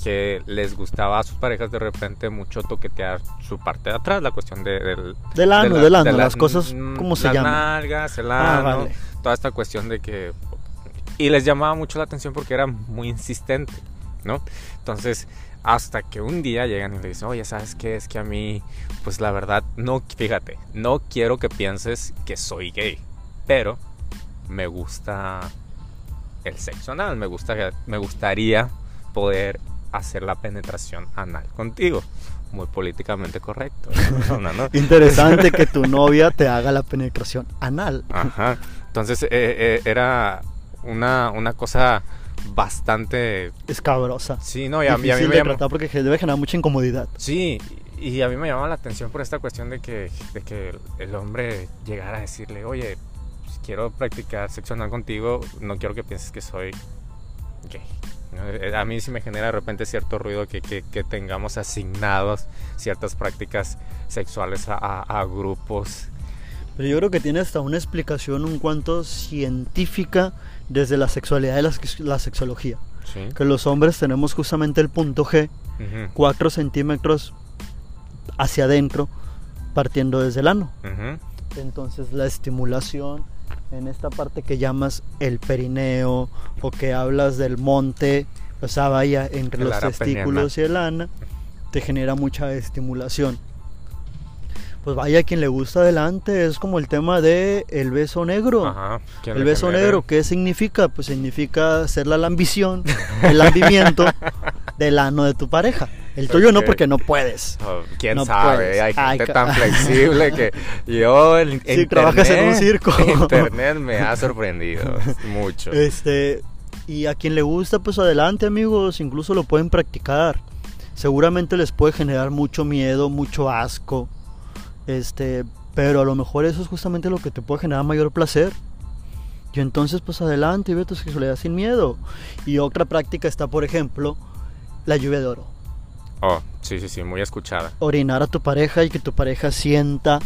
que les gustaba a sus parejas de repente mucho toquetear su parte de atrás, la cuestión de, del... Del ano, del ano, las cosas, ¿cómo se llaman? Las nalgas, el ah, ano, toda esta cuestión de que... Y les llamaba mucho la atención porque era muy insistente, ¿no? Entonces, hasta que un día llegan y le dicen, oye, ¿sabes qué? Es que a mí, pues la verdad, no, fíjate, no quiero que pienses que soy gay, pero me gusta el sexo anal, me, gusta, me gustaría poder hacer la penetración anal contigo. Muy políticamente correcto. (laughs) Interesante que tu (laughs) novia te haga la penetración anal. Ajá. Entonces eh, eh, era una, una cosa bastante escabrosa. Sí, no, y a, mí me llama... porque debe generar mucha incomodidad. Sí, y a mí me llama la atención por esta cuestión de que, de que el hombre llegara a decirle, oye, quiero practicar sexo anal contigo, no quiero que pienses que soy gay. Eh, a mí sí me genera de repente cierto ruido que, tengamos asignados ciertas prácticas sexuales a, grupos. Pero yo creo que tiene hasta una explicación un cuanto científica desde la sexualidad y la, sexología. Que los hombres tenemos justamente el punto G, 4 centímetros hacia adentro, partiendo desde el ano. Entonces la estimulación en esta parte que llamas el perineo o que hablas del monte, o sea, vaya entre los testículos y el ana, te genera mucha estimulación. Pues vaya quien le gusta adelante, es como el tema de el beso negro. el beso negro, ¿qué significa? Pues significa ser la ambición, el lambimiento (laughs) del ano de tu pareja. El tuyo no porque no puedes. Oh, ¿Quién sabe? Hay gente tan flexible que (laughs) yo en si trabajas en un circo. Internet me ha sorprendido mucho. Este, y a quien le gusta, pues adelante amigos, incluso lo pueden practicar. Seguramente les puede generar mucho miedo, mucho asco. Este, pero a lo mejor eso es justamente lo que te puede generar mayor placer. Y entonces pues adelante y ve tu sexualidad sin miedo. Y otra práctica está, por ejemplo, la lluvia de oro. Oh, sí, sí, sí, muy escuchada. Orinar a tu pareja y que tu pareja sienta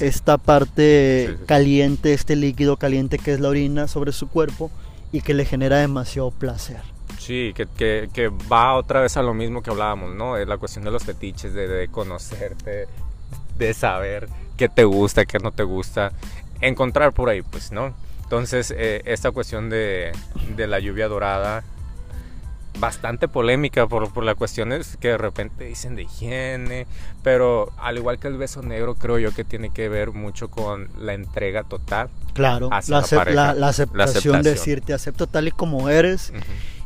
esta parte caliente, este líquido caliente que es la orina sobre su cuerpo y que le genera demasiado placer. Sí, que, que, va otra vez a lo mismo que hablábamos, ¿no? Es la cuestión de los fetiches, de, de conocerte, de saber qué te gusta, qué no te gusta. encontrar por ahí, pues, ¿no? Entonces, eh, esta cuestión de, de la lluvia dorada bastante polémica por, por las cuestiones que de repente dicen de higiene, pero al igual que el beso negro creo yo que tiene que ver mucho con la entrega total. Claro, la, hacia la acep- pareja, la- la la aceptación, aceptación. de decir te acepto tal y como eres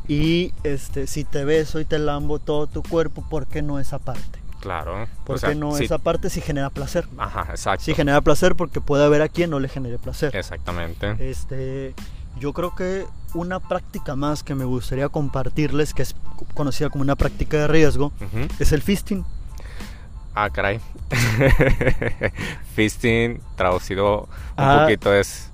y este si te beso y te lambo todo tu cuerpo, ¿por qué no esa parte? Claro. ¿Por o sea, qué no esa parte si genera placer? Ajá, exacto. Si genera placer porque puede haber a quien no le genere placer. Exactamente. Este, yo creo que una práctica más que me gustaría compartirles, que es conocida como una práctica de riesgo, es el fisting. Ah, caray. (laughs) Fisting, traducido un Ah, poquito, es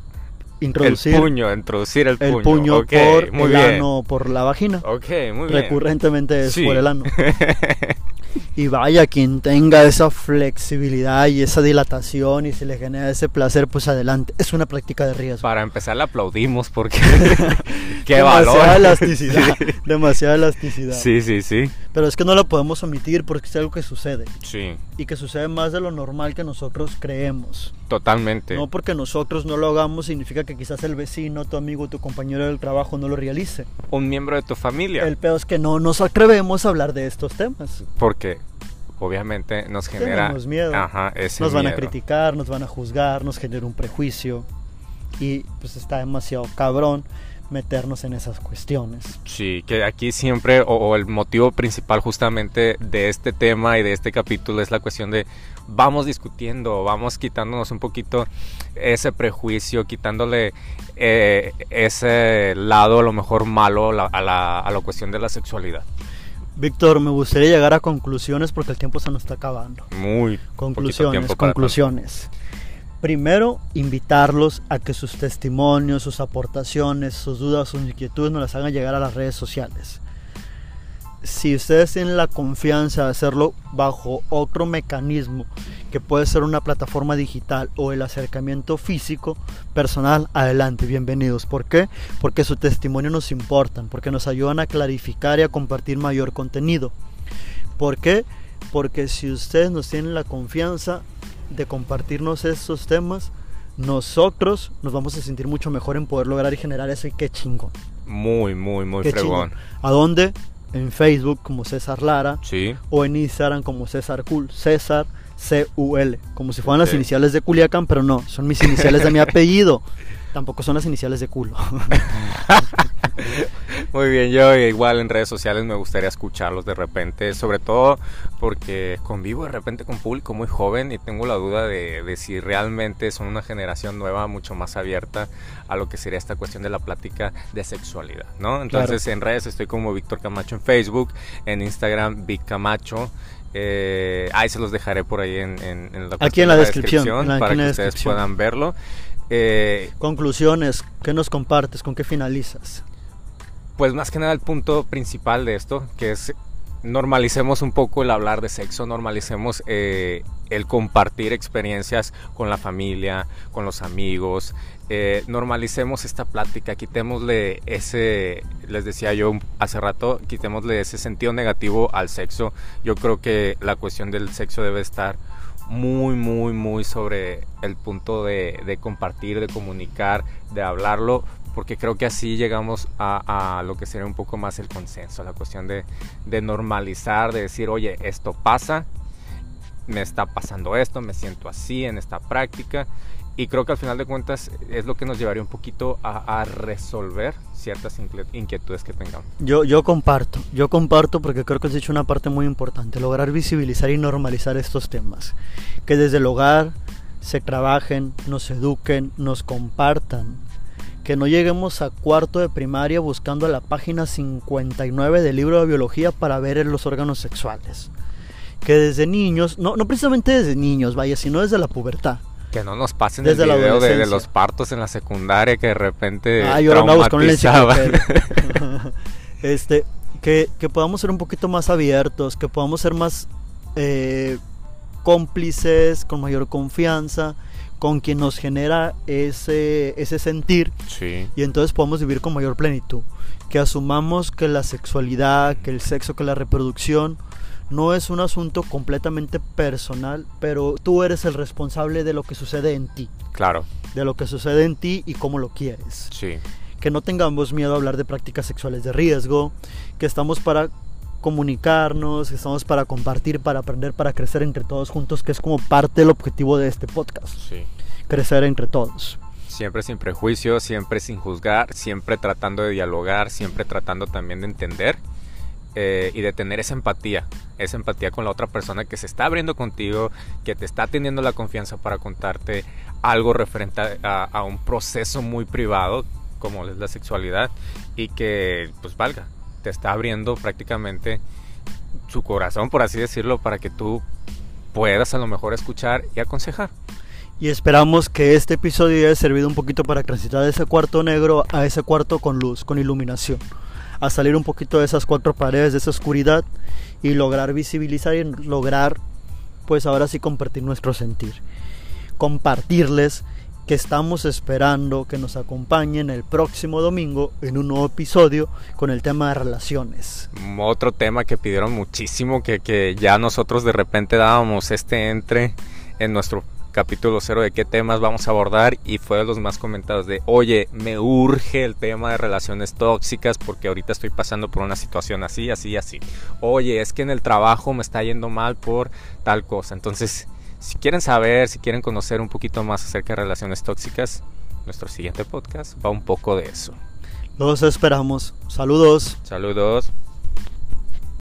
Introducir el puño, introducir el el puño. por muy el bien. ano, por la vagina. Ok, muy bien. Recurrentemente es Sí. por el ano. (laughs) Y vaya, quien tenga esa flexibilidad y esa dilatación y se le genera ese placer, pues adelante. Es una práctica de riesgo. Para empezar, le aplaudimos porque. (laughs) (laughs) ¡Qué demasiada valor! elasticidad. (laughs) Demasiada elasticidad. Sí, sí, sí. Pero es que no lo podemos omitir porque es algo que sucede. Sí, Y que sucede más de lo normal que nosotros creemos. totalmente. No porque nosotros no lo hagamos significa que quizás el vecino, tu amigo, tu compañero del trabajo no lo realice. Un miembro de tu familia. El peor es que no nos atrevemos a hablar de estos temas. Porque obviamente nos genera. Tenemos miedo. Ajá, ese Nos van a miedo. criticar, nos van a juzgar, nos genera un prejuicio. Y pues está demasiado cabrón meternos en esas cuestiones. Sí, que aquí siempre, o, o el motivo principal justamente de este tema y de este capítulo es la cuestión de vamos discutiendo, vamos quitándonos un poquito ese prejuicio, quitándole eh, ese lado a lo mejor malo la- a la, a la cuestión de la sexualidad. Víctor, me gustaría llegar a conclusiones porque el tiempo se nos está acabando. Muy Conclusiones, conclusiones. Primero, invitarlos a que sus testimonios, sus aportaciones, sus dudas, sus inquietudes nos las hagan llegar a las redes sociales. Si ustedes tienen la confianza de hacerlo bajo otro mecanismo, que puede ser una plataforma digital o el acercamiento físico personal, adelante, bienvenidos. ¿Por qué? Porque su testimonio nos importa, porque nos ayudan a clarificar y a compartir mayor contenido. ¿Por qué? Porque si ustedes nos tienen la confianza de compartirnos estos temas, nosotros nos vamos a sentir mucho mejor en poder lograr y generar eso y qué chingón. Muy, muy, muy Qué fregón. ¿A dónde? En Facebook como César Lara Sí, o en Instagram como César Cool, César C-U-L, como si fueran las iniciales de Culiacán, pero no, son mis iniciales de mi (laughs) apellido. Tampoco son las iniciales de culo. (laughs) Muy bien, yo igual en redes sociales me gustaría escucharlos de repente, sobre todo porque convivo de repente con público muy joven y tengo la duda de, de si realmente son una generación nueva mucho más abierta a lo que sería esta cuestión de la plática de sexualidad, ¿no? Entonces en redes estoy como Víctor Camacho en Facebook, en Instagram Vic Camacho. Eh, ahí se los dejaré por ahí en, en- en la, Aquí en la descripción, en la- aquí para que ustedes puedan verlo. Eh, Conclusiones, ¿qué nos compartes? ¿Con qué finalizas? Pues más que nada el punto principal de esto, que es normalicemos un poco el hablar de sexo, normalicemos eh, el compartir experiencias con la familia, con los amigos, eh, normalicemos esta plática, quitémosle ese, les decía yo hace rato, quitémosle ese sentido negativo al sexo. Yo creo que la cuestión del sexo debe estar muy, muy, muy sobre el punto de, compartir, de comunicar, de hablarlo, porque creo que así llegamos a, lo que sería un poco más el consenso, la cuestión de normalizar, de decir, oye, esto pasa, me está pasando esto, me siento así en esta práctica. Y creo que al final de cuentas es lo que nos llevaría un poquito a, a resolver ciertas inquie- inquietudes que tengamos. Yo, yo comparto, yo comparto porque creo que has dicho una parte muy importante, lograr visibilizar y normalizar estos temas. Que desde el hogar se trabajen, nos eduquen, nos compartan. Que no lleguemos a cuarto de primaria buscando la página 59 del libro de biología para ver los órganos sexuales. Que desde niños, no, no precisamente desde niños, vaya, sino desde la pubertad. Que no nos pasen Desde el la video de, los partos en la secundaria que de repente Ah, traumatizaban. enciclopedia. (laughs) (laughs) este, que, que podamos ser un poquito más abiertos, que podamos ser más eh, cómplices, con mayor confianza, con quien nos genera ese, ese sentir Sí, y entonces podemos vivir con mayor plenitud. Que asumamos que la sexualidad, que el sexo, que la reproducción no es un asunto completamente personal, pero tú eres el responsable de lo que sucede en ti. claro. de lo que sucede en ti y cómo lo quieres. Sí. Que no tengamos miedo a hablar de prácticas sexuales de riesgo, que estamos para comunicarnos, que estamos para compartir, para aprender, para crecer entre todos juntos, que es como parte del objetivo de este podcast. Sí. Crecer entre todos. Siempre sin prejuicios, siempre sin juzgar, siempre tratando de dialogar, siempre tratando también de entender eh, y de tener esa empatía, esa empatía con la otra persona que se está abriendo contigo, que te está teniendo la confianza para contarte algo referente a, un proceso muy privado como es la sexualidad y que pues valga, te está abriendo prácticamente su corazón, por así decirlo, para que tú puedas a lo mejor escuchar y aconsejar. Y esperamos que este episodio haya servido un poquito para transitar de ese cuarto negro a ese cuarto con luz, con iluminación. A salir un poquito de esas cuatro paredes, de esa oscuridad y lograr visibilizar y lograr, pues ahora sí, compartir nuestro sentir. Compartirles que estamos esperando que nos acompañen el próximo domingo en un nuevo episodio con el tema de relaciones. Otro tema que pidieron muchísimo, que, que ya nosotros de repente dábamos este entre en nuestro capítulo cero de qué temas vamos a abordar y fue de los más comentados de, oye, me urge el tema de relaciones tóxicas porque ahorita estoy pasando por una situación así, así, así. Oye, es que en el trabajo me está yendo mal por tal cosa. Entonces, si quieren saber, si quieren conocer un poquito más acerca de relaciones tóxicas, nuestro siguiente podcast va un poco de eso. Los esperamos. Saludos. Saludos.